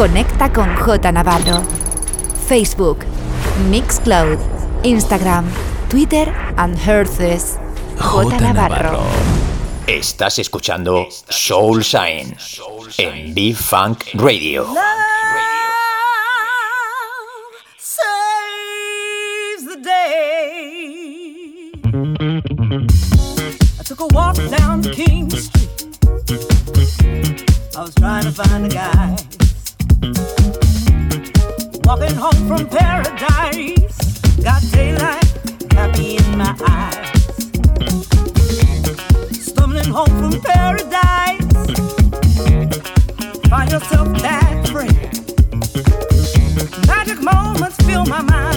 Conecta con J Navarro. Facebook, Mixcloud, Instagram, Twitter and Herces. J, Navarro. Estás escuchando Soul Shine en B-Funk Radio. I took a walk down King Street. I was trying to find a guy. Walking home from paradise. Got daylight my eyes. Stumbling home from paradise. Find yourself that friend. Magic moments fill my mind.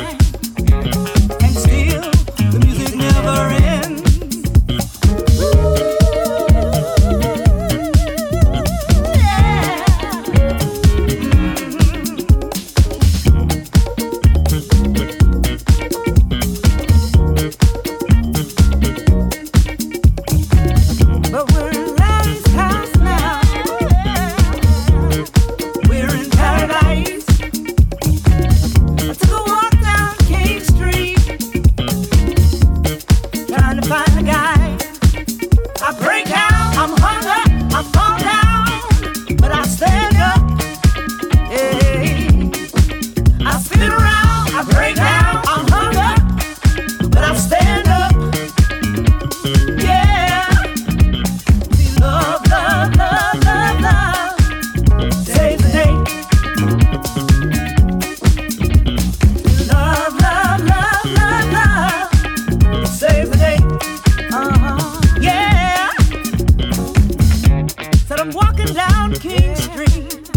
Down King Street.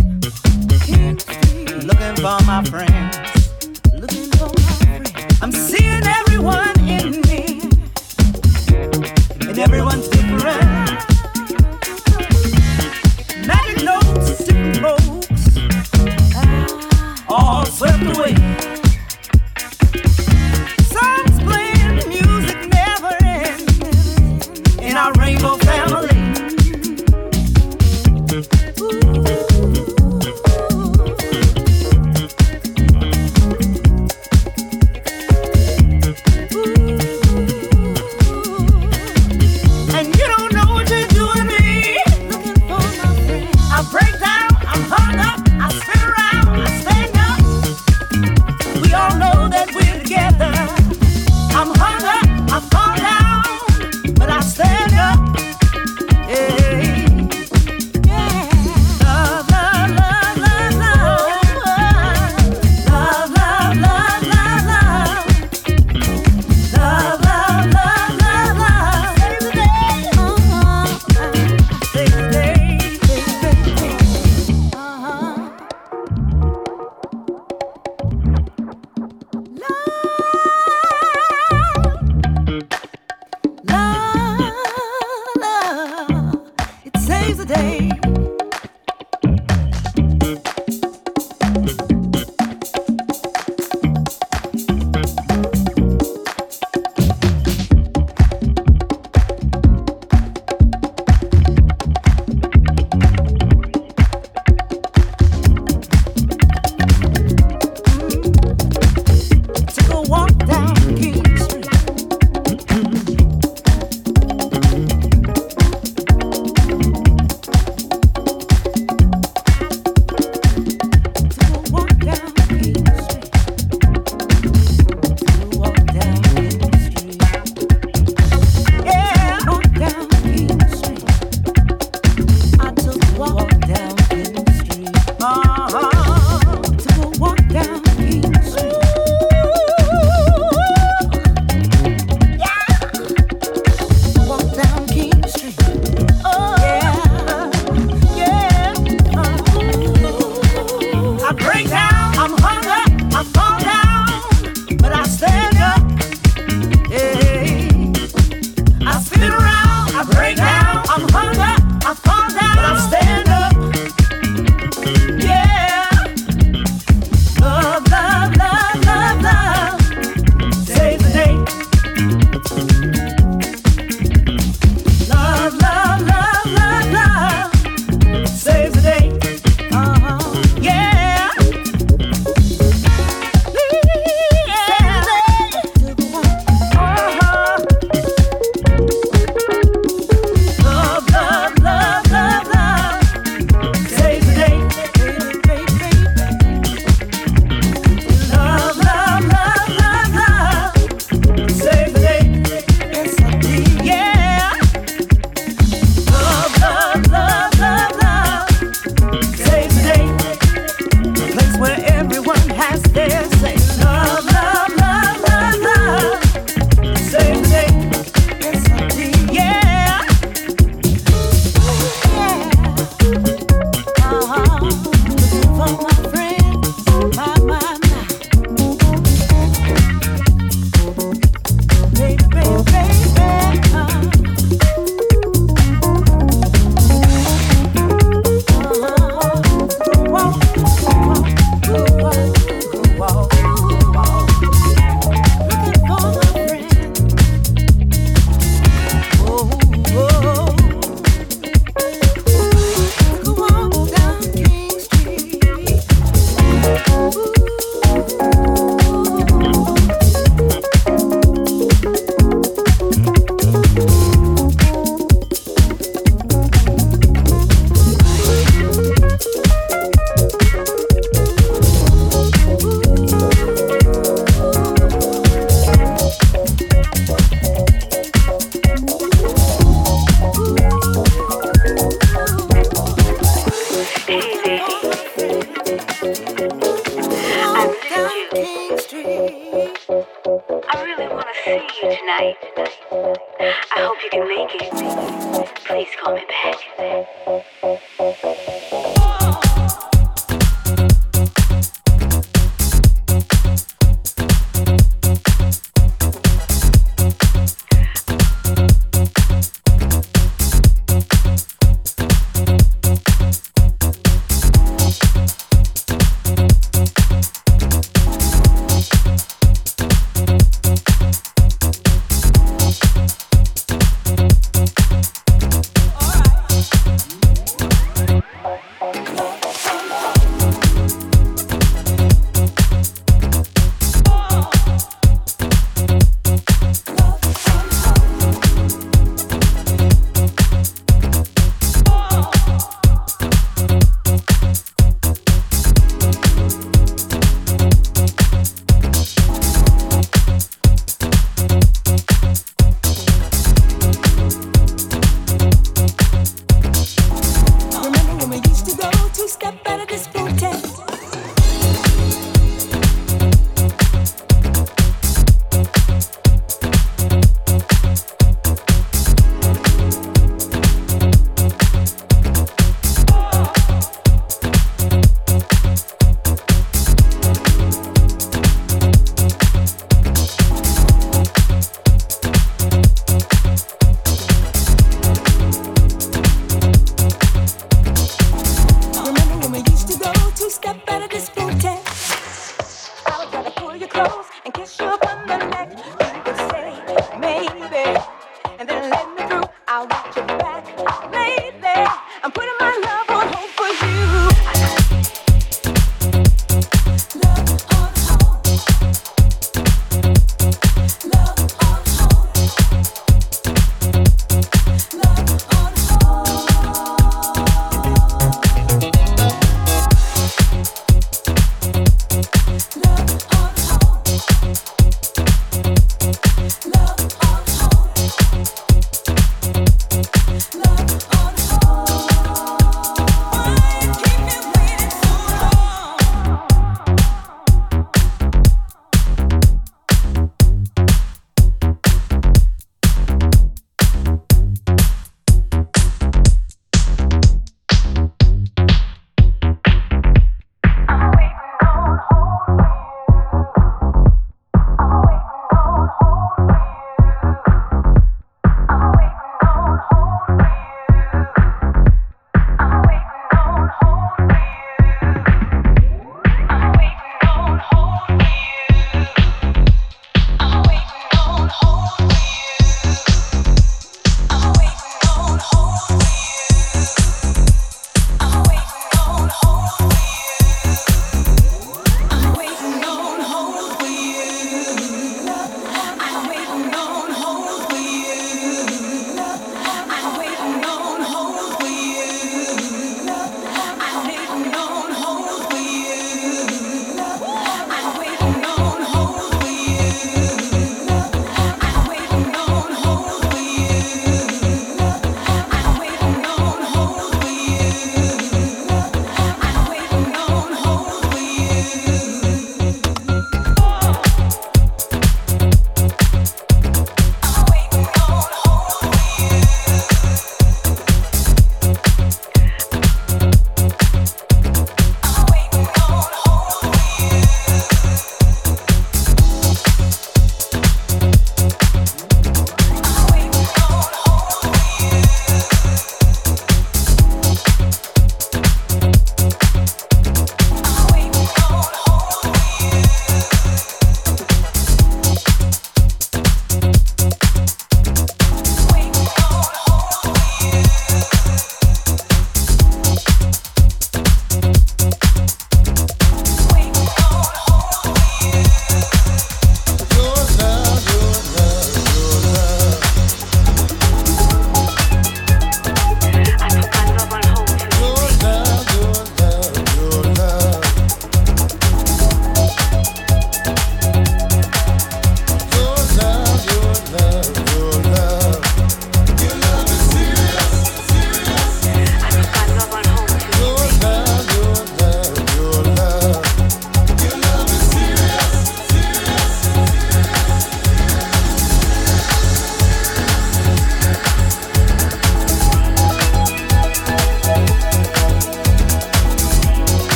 King Street. Looking for my friends. Looking for my friends. I'm seeing everyone in me. And everyone's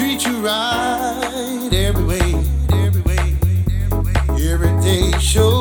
treat you right every way, every way, every day. Show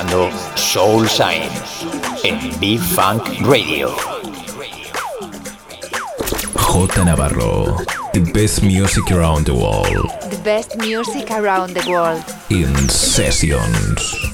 escuchando Soul Shine en Be Funk Radio. J Navarro, the best music around the world. The best music around the world. In sessions.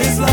is like.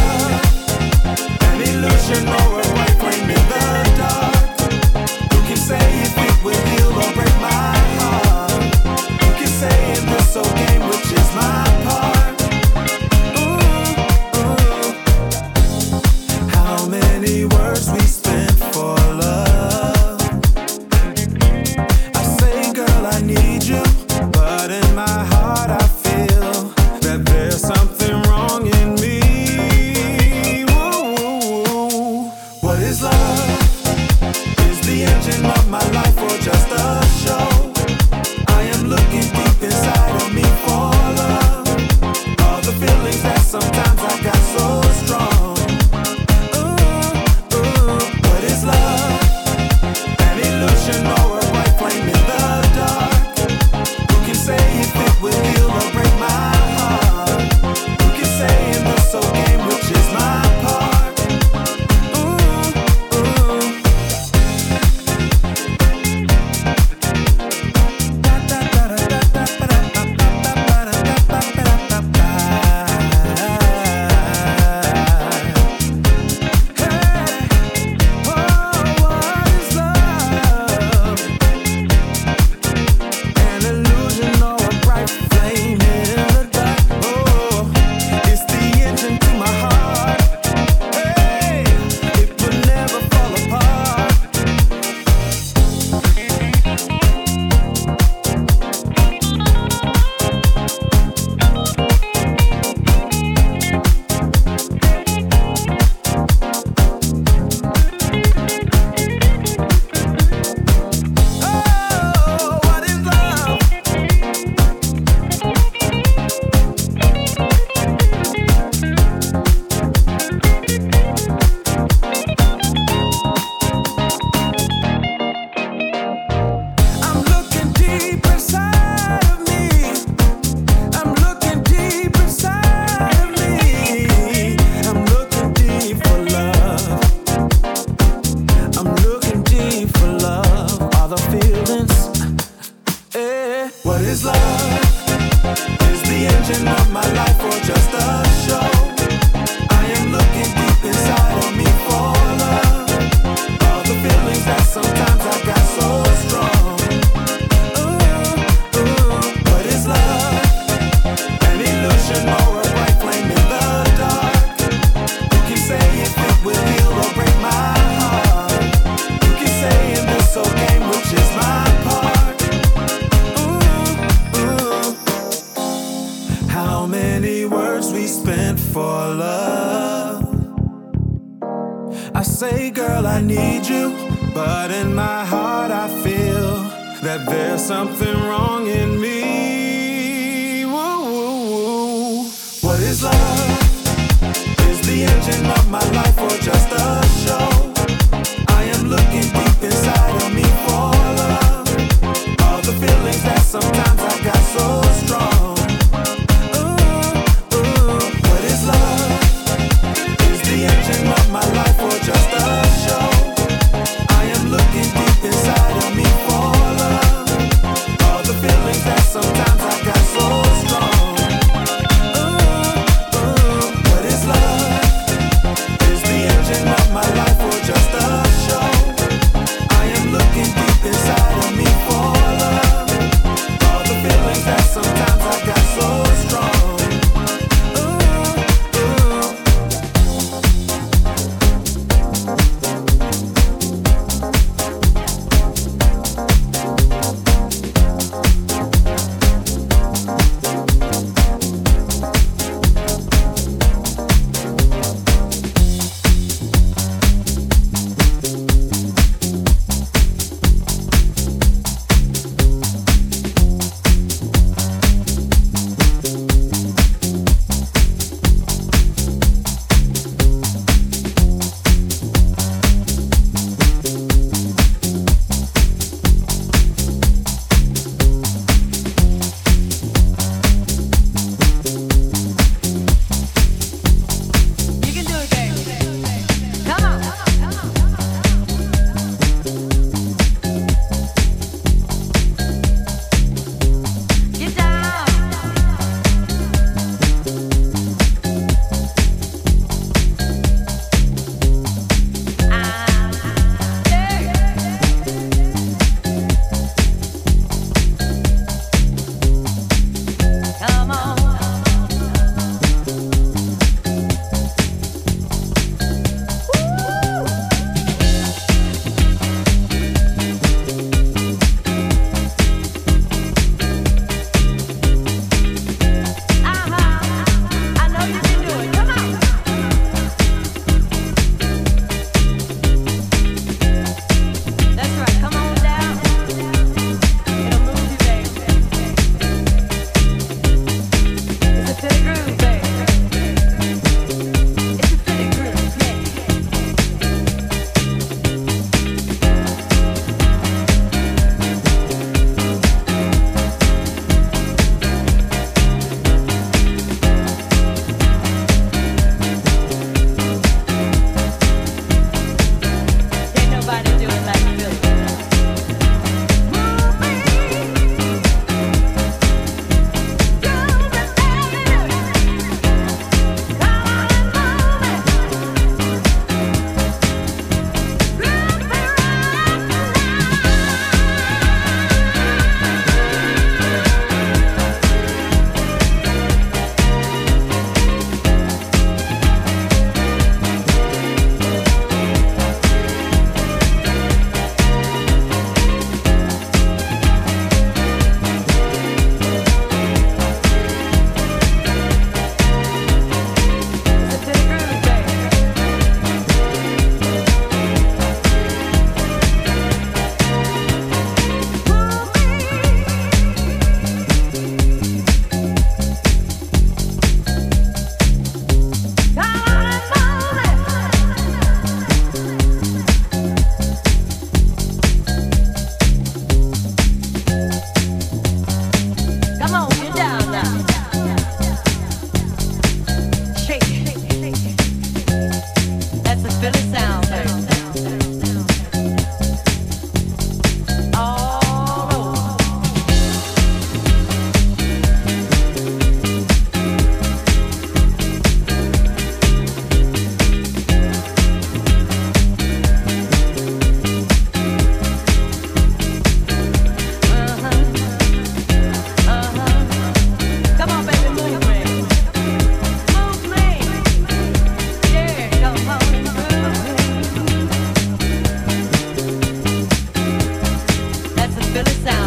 feel the sound.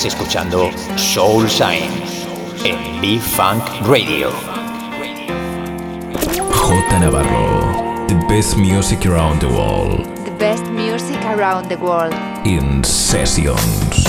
Estás escuchando Soul Shine en B-Funk Radio. J Navarro, the best music around the world. The best music around the world. In sessions.